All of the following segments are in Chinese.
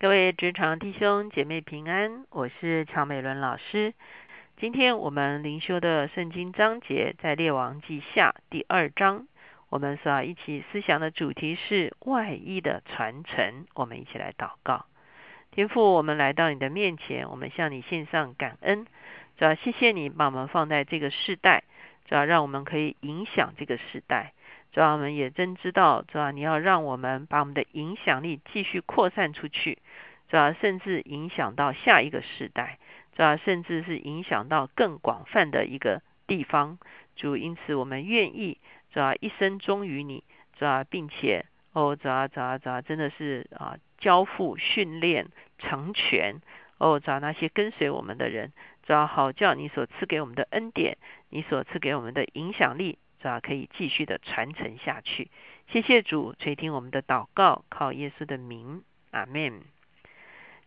各位职场弟兄姐妹平安，我是乔美伦老师。今天我们灵修的圣经章节在列王记下第二章，我们所要一起思想的主题是外衣的传承。我们一起来祷告，天父，我们来到你的面前，我们向你献上感恩，主要谢谢你把我们放在这个世代，主要让我们可以影响这个时代。主要我们也真知道，主要你要让我们把我们的影响力继续扩散出去，主要甚至影响到下一个时代，主要甚至是影响到更广泛的一个地方。主，因此我们愿意，主要一生忠于你，主要并且哦，主要主要主要真的是啊，交付、训练、成全哦，主要那些跟随我们的人，主要好叫你所赐给我们的恩典，你所赐给我们的影响力。是吧？可以继续的传承下去。谢谢主垂听我们的祷告，靠耶稣的名，阿门。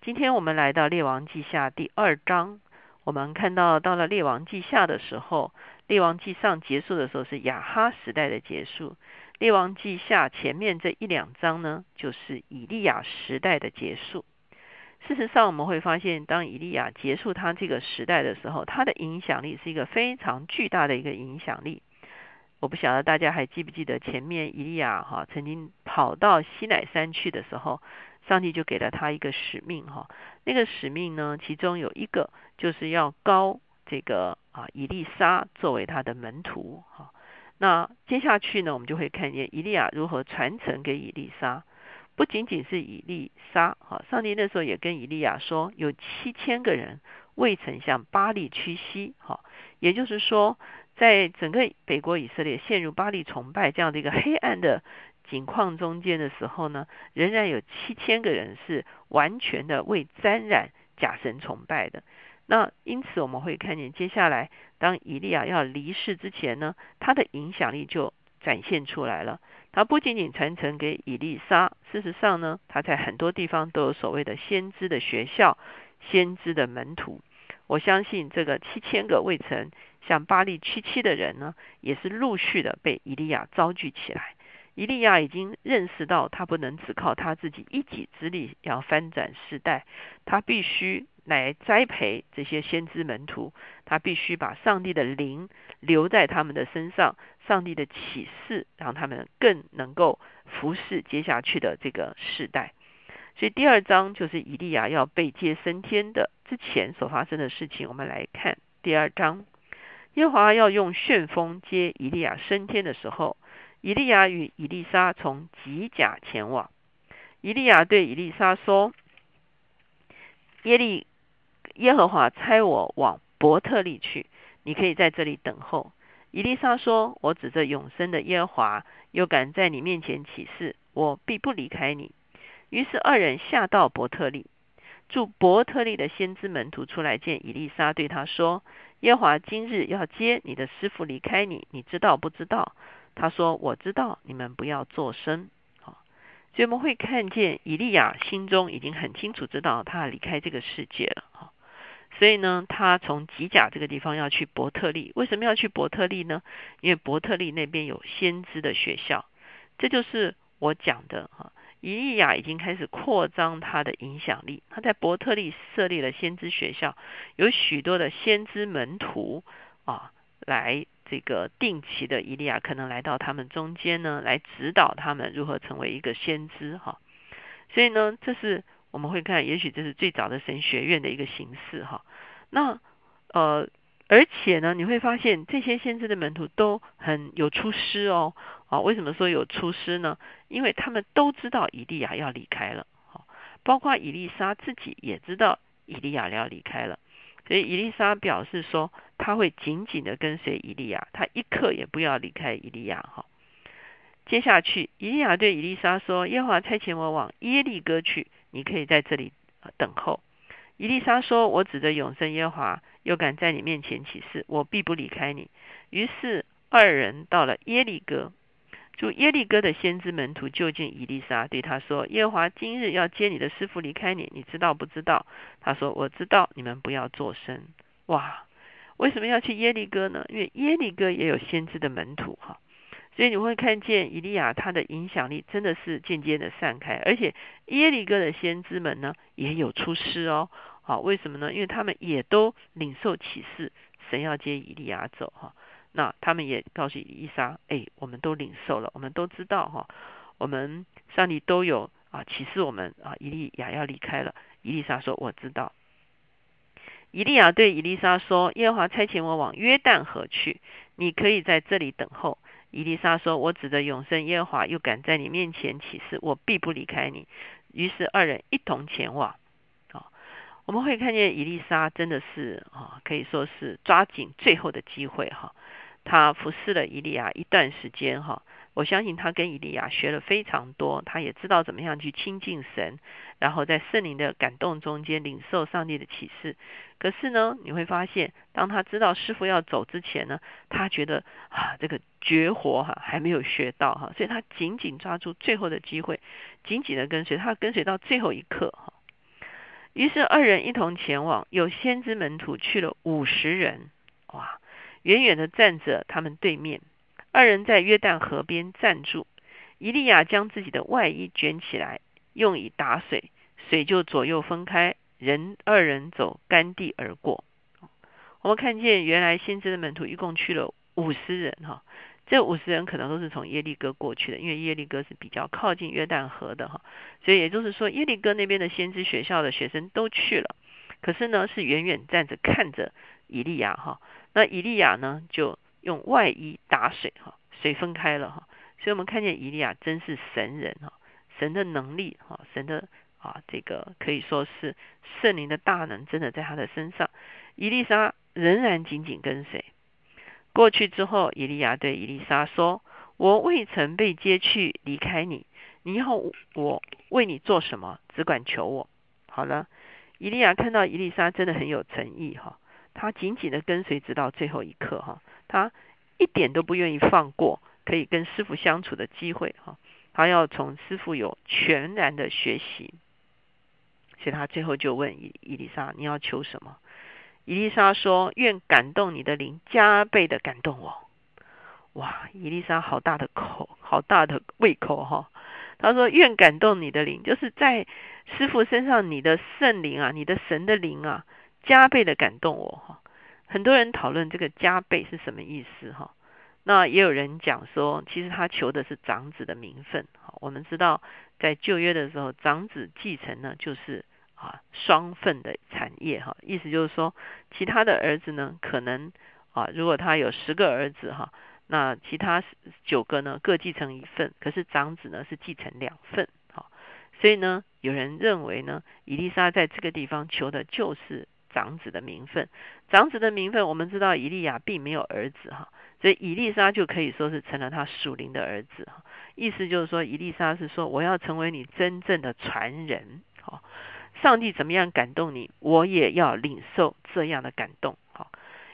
今天我们来到列王记下第二章，我们看到到了列王记下的时候，列王记上结束的时候是亚哈时代的结束。列王记下前面这一两章呢，就是以利亚时代的结束。事实上，我们会发现，当以利亚结束他这个时代的时候，他的影响力是一个非常巨大的一个影响力。我不晓得大家还记不记得前面以利亚哈曾经跑到西乃山去的时候，上帝就给了他一个使命哈。那个使命呢，其中有一个就是要高这个啊以利沙作为他的门徒哈。那接下去呢，我们就会看见以利亚如何传承给以利沙。不仅仅是以利沙哈，上帝那时候也跟以利亚说，有七千个人未曾向巴利屈膝哈，也就是说。在整个北国以色列陷入巴利崇拜这样的一个黑暗的景况中间的时候呢，仍然有七千个人是完全的未沾染假神崇拜的。那因此我们会看见，接下来当以利亚要离世之前呢，他的影响力就展现出来了。他不仅仅传承给以利沙，事实上呢，他在很多地方都有所谓的先知的学校、先知的门徒。我相信这个七千个未曾向巴利屈膝的人呢，也是陆续的被以利亚招聚起来。以利亚已经认识到，他不能只靠他自己一己之力要翻转世代，他必须来栽培这些先知门徒，他必须把上帝的灵留在他们的身上，上帝的启示让他们更能够服侍接下去的这个世代。所以第二章就是以利亚要被接升天的。之前所发生的事情，我们来看第二章。耶和华要用旋风接以利亚升天的时候，以利亚与以利沙从吉甲前往。以利亚对以利沙说：“耶利耶和华差我往伯特利去，你可以在这里等候。”以利沙说：“我指着永生的耶和华，又敢在你面前起誓，我必不离开你。”于是二人下到伯特利。住伯特利的先知门徒出来见以利沙，对他说：“耶华今日要接你的师傅离开你，你知道不知道？”他说：“我知道，你们不要作声。”好，所以我们会看见以利亚心中已经很清楚知道他离开这个世界了。好，所以呢，他从吉甲这个地方要去伯特利。为什么要去伯特利呢？因为伯特利那边有先知的学校。这就是我讲的哈。以利亚已经开始扩张他的影响力。他在伯特利设立了先知学校，有许多的先知门徒啊，来这个定期的以利亚可能来到他们中间呢，来指导他们如何成为一个先知哈。所以呢，这是我们会看，也许这是最早的神学院的一个形式哈。那呃。而且呢，你会发现这些先知的门徒都很有出师哦。啊，为什么说有出师呢？因为他们都知道以利亚要离开了。好，包括以利沙自己也知道以利亚要离开了。所以以利沙表示说，他会紧紧的跟随以利亚，他一刻也不要离开以利亚。哈，接下去以利亚对以利沙说：“耶和华差遣我往耶利哥去，你可以在这里等候。”以利沙说：“我指着永生耶和华。”又敢在你面前起誓，我必不离开你。于是二人到了耶利哥，住耶利哥的先知门徒就近以利沙，对他说：“耶和华今日要接你的师傅离开你，你知道不知道？”他说：“我知道。”你们不要作声。哇，为什么要去耶利哥呢？因为耶利哥也有先知的门徒哈。所以你会看见以利亚他的影响力真的是渐渐的散开，而且耶利哥的先知们呢也有出师哦。好，为什么呢？因为他们也都领受启示，神要接以利亚走哈。那他们也告诉伊丽莎，哎，我们都领受了，我们都知道哈，我们上帝都有啊启示我们啊，伊利亚要离开了。伊丽莎说：“我知道。”伊利亚对伊丽莎说：“耶和华差遣我往约旦河去，你可以在这里等候。”伊丽莎说：“我指着永生耶和华，又敢在你面前起誓，我必不离开你。”于是二人一同前往。啊，我们会看见伊丽莎真的是啊，可以说是抓紧最后的机会哈。他服侍了以利亚一段时间哈。我相信他跟以利亚学了非常多，他也知道怎么样去亲近神，然后在圣灵的感动中间领受上帝的启示。可是呢，你会发现，当他知道师傅要走之前呢，他觉得啊，这个绝活哈还没有学到哈，所以他紧紧抓住最后的机会，紧紧的跟随他，跟随到最后一刻哈。于是二人一同前往，有先知门徒去了五十人，哇，远远的站着他们对面。二人在约旦河边站住，伊利亚将自己的外衣卷起来，用以打水，水就左右分开，人二人走干地而过。我们看见原来先知的门徒一共去了五十人哈，这五十人可能都是从耶利哥过去的，因为耶利哥是比较靠近约旦河的哈，所以也就是说耶利哥那边的先知学校的学生都去了，可是呢是远远站着看着伊利亚哈，那以利亚呢就。用外衣打水哈，水分开了哈，所以我们看见以利亚真是神人哈，神的能力哈，神的啊这个可以说是圣灵的大能真的在他的身上。伊丽莎仍然紧紧跟随。过去之后，以利亚对伊丽莎说：“我未曾被接去离开你，你要我为你做什么？只管求我。”好了，以利亚看到伊丽莎真的很有诚意哈，他紧紧的跟随直到最后一刻哈。他一点都不愿意放过可以跟师傅相处的机会哈，他要从师傅有全然的学习，所以他最后就问伊伊丽莎：“你要求什么？”伊丽莎说：“愿感动你的灵加倍的感动我。”哇，伊丽莎好大的口，好大的胃口哈！他说：“愿感动你的灵，就是在师傅身上，你的圣灵啊，你的神的灵啊，加倍的感动我哈。”很多人讨论这个加倍是什么意思哈？那也有人讲说，其实他求的是长子的名分。哈，我们知道在旧约的时候，长子继承呢就是啊双份的产业哈。意思就是说，其他的儿子呢可能啊，如果他有十个儿子哈，那其他九个呢各继承一份，可是长子呢是继承两份。所以呢，有人认为呢，以丽莎在这个地方求的就是。长子的名分，长子的名分，我们知道以利亚并没有儿子哈，所以以利沙就可以说是成了他属灵的儿子哈。意思就是说，以利沙是说我要成为你真正的传人，好，上帝怎么样感动你，我也要领受这样的感动。好，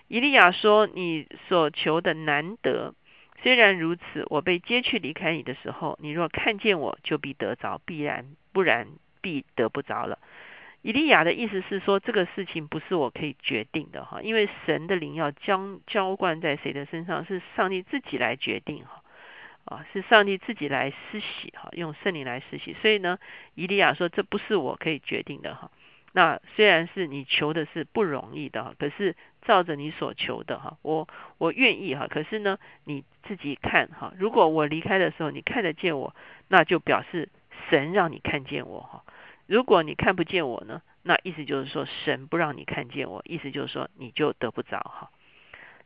以利亚说：“你所求的难得，虽然如此，我被接去离开你的时候，你若看见我，就必得着；必然不然，必得不着了。”以利亚的意思是说，这个事情不是我可以决定的哈，因为神的灵要将浇灌在谁的身上，是上帝自己来决定哈，啊，是上帝自己来施洗哈，用圣灵来施洗。所以呢，以利亚说这不是我可以决定的哈。那虽然是你求的是不容易的哈，可是照着你所求的哈，我我愿意哈。可是呢，你自己看哈，如果我离开的时候你看得见我，那就表示神让你看见我哈。如果你看不见我呢？那意思就是说，神不让你看见我，意思就是说，你就得不着哈。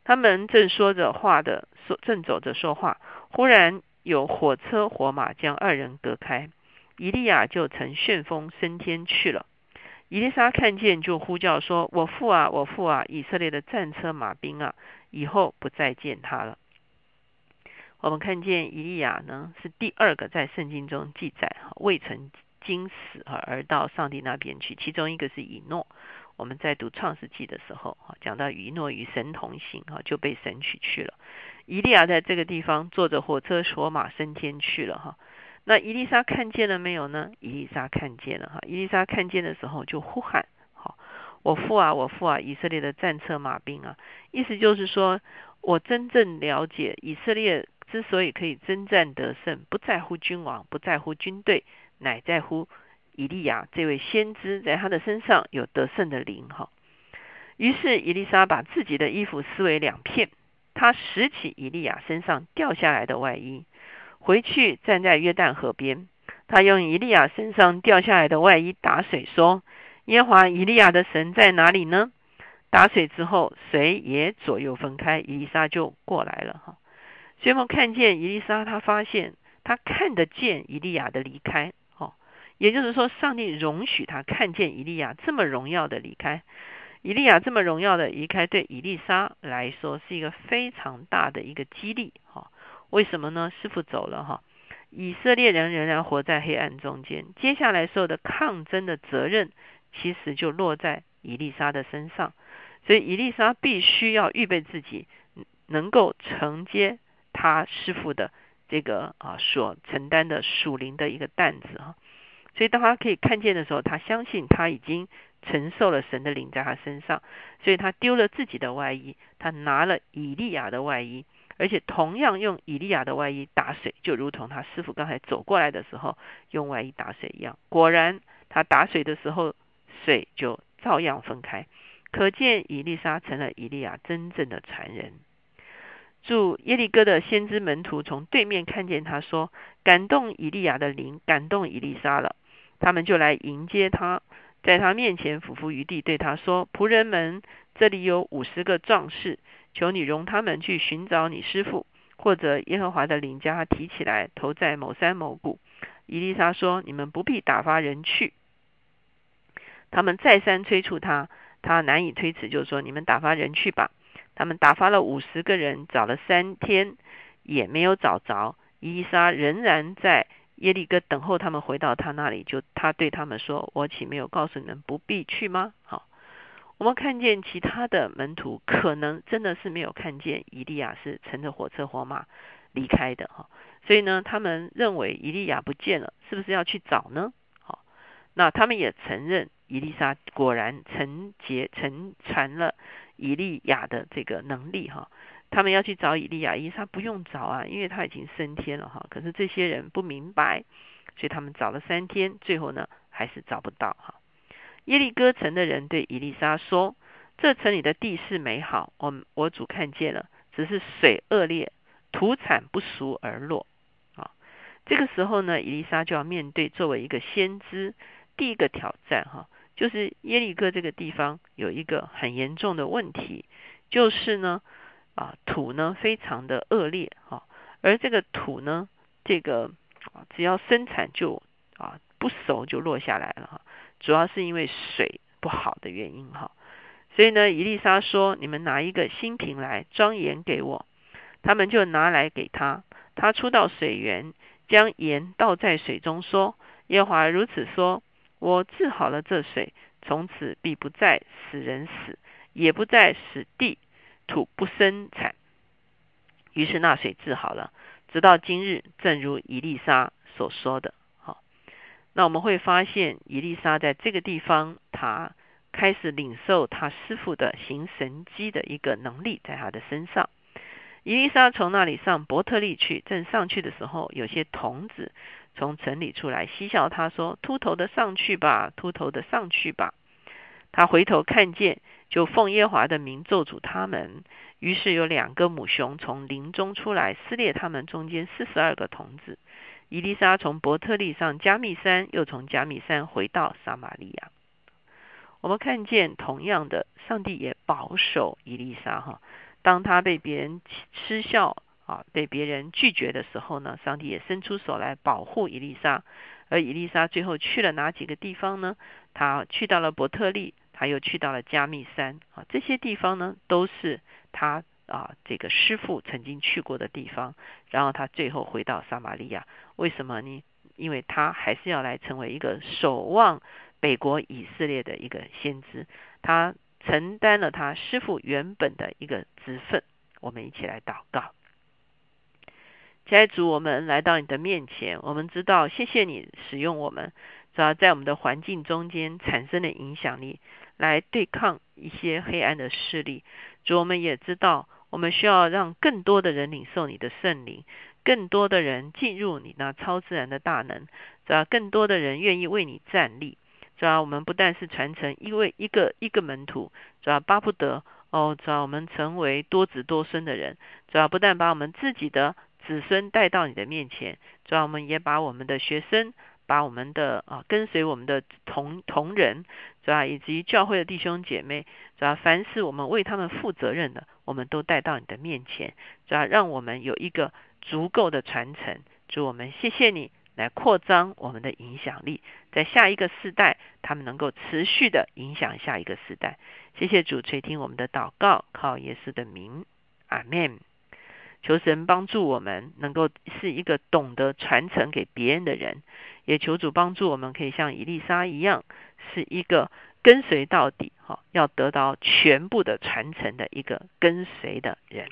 他们正说着话的，说正走着说话，忽然有火车火马将二人隔开，以利亚就乘旋风升天去了。以利沙看见，就呼叫说：“我父啊，我父啊！以色列的战车马兵啊，以后不再见他了。”我们看见以利亚呢，是第二个在圣经中记载哈，未曾。经死而到上帝那边去，其中一个是以诺。我们在读创世纪的时候哈，讲到以诺与神同行哈，就被神取去了。以利亚在这个地方坐着火车索马升天去了哈。那伊丽莎看见了没有呢？伊丽莎看见了哈。伊丽莎看见的时候就呼喊：好，我父啊，我父啊！以色列的战车马兵啊！意思就是说我真正了解以色列之所以可以征战得胜，不在乎君王，不在乎军队，乃在乎以利亚这位先知，在他的身上有得胜的灵。哈，于是以利沙把自己的衣服撕为两片，他拾起以利亚身上掉下来的外衣，回去站在约旦河边，他用以利亚身上掉下来的外衣打水，说：“耶华以利亚的神在哪里呢？”打水之后，水也左右分开，以利沙就过来了。哈。所以我们看见伊丽莎，她发现她看得见以利亚的离开，也就是说，上帝容许他看见以利亚这么荣耀的离开。以利亚这么荣耀的离开，对以丽莎来说是一个非常大的一个激励，哈。为什么呢？师傅走了，哈，以色列人仍然活在黑暗中间。接下来所有的抗争的责任，其实就落在以丽莎的身上。所以以丽莎必须要预备自己，能够承接。他师傅的这个啊所承担的属灵的一个担子哈，所以当他可以看见的时候，他相信他已经承受了神的灵在他身上，所以他丢了自己的外衣，他拿了以利亚的外衣，而且同样用以利亚的外衣打水，就如同他师傅刚才走过来的时候用外衣打水一样。果然，他打水的时候，水就照样分开，可见以利沙成了以利亚真正的传人。住耶利哥的先知门徒从对面看见他，说：“感动以利亚的灵，感动以利沙了。”他们就来迎接他，在他面前俯伏于地，对他说：“仆人们，这里有五十个壮士，求你容他们去寻找你师傅，或者耶和华的灵将他提起来，投在某山某谷。”伊丽莎说：“你们不必打发人去。”他们再三催促他，他难以推辞，就说：“你们打发人去吧。”他们打发了五十个人，找了三天也没有找着。伊丽莎仍然在耶利哥等候他们回到他那里。就他对他们说：“我岂没有告诉你们不必去吗？”好，我们看见其他的门徒可能真的是没有看见以利亚是乘着火车火马离开的哈，所以呢，他们认为以利亚不见了，是不是要去找呢？好，那他们也承认伊丽莎果然承接承传了。以利亚的这个能力哈，他们要去找以利亚，伊莎不用找啊，因为他已经升天了哈。可是这些人不明白，所以他们找了三天，最后呢还是找不到哈。耶利哥城的人对以利沙说：“这城里的地势美好，我我主看见了，只是水恶劣，土产不熟而落啊。”这个时候呢，以利沙就要面对作为一个先知第一个挑战哈。就是耶利哥这个地方有一个很严重的问题，就是呢，啊土呢非常的恶劣哈，而这个土呢，这个只要生产就啊不熟就落下来了哈，主要是因为水不好的原因哈，所以呢，伊丽莎说：“你们拿一个新瓶来装盐给我。”他们就拿来给他，他出到水源，将盐倒在水中，说：“耶华如此说。”我治好了这水，从此必不再使人死，也不再使地土不生产。于是那水治好了，直到今日，正如伊丽莎所说的。好，那我们会发现，伊丽莎在这个地方，他开始领受他师傅的行神机的一个能力，在他的身上。伊丽莎从那里上伯特利去，正上去的时候，有些童子。从城里出来，嬉笑他说：“秃头的上去吧，秃头的上去吧。”他回头看见，就奉耶华的名咒诅他们。于是有两个母熊从林中出来，撕裂他们中间四十二个童子。伊丽莎从伯特利上加密山，又从加密山回到撒玛利亚。我们看见，同样的，上帝也保守伊丽莎哈。当他被别人嗤笑。啊，被别人拒绝的时候呢，上帝也伸出手来保护伊丽莎。而伊丽莎最后去了哪几个地方呢？他去到了伯特利，他又去到了加密山。啊，这些地方呢，都是他啊这个师傅曾经去过的地方。然后他最后回到撒玛利亚，为什么呢？因为他还是要来成为一个守望北国以色列的一个先知，他承担了他师傅原本的一个职分。我们一起来祷告。在主，我们来到你的面前，我们知道，谢谢你使用我们，主要在我们的环境中间产生的影响力，来对抗一些黑暗的势力。主，我们也知道，我们需要让更多的人领受你的圣灵，更多的人进入你那超自然的大能，主要更多的人愿意为你站立。主要我们不但是传承一位一个一个门徒，主要巴不得哦，主要我们成为多子多孙的人。主要不但把我们自己的子孙带到你的面前，主要我们也把我们的学生。把我们的啊跟随我们的同同仁，是吧？以及教会的弟兄姐妹，是吧？凡是我们为他们负责任的，我们都带到你的面前，是吧？让我们有一个足够的传承。主我们谢谢你来扩张我们的影响力，在下一个世代，他们能够持续的影响下一个世代。谢谢主垂听我们的祷告，靠耶稣的名，阿门。求神帮助我们，能够是一个懂得传承给别人的人；也求主帮助我们，可以像伊丽莎一样，是一个跟随到底，哈，要得到全部的传承的一个跟随的人。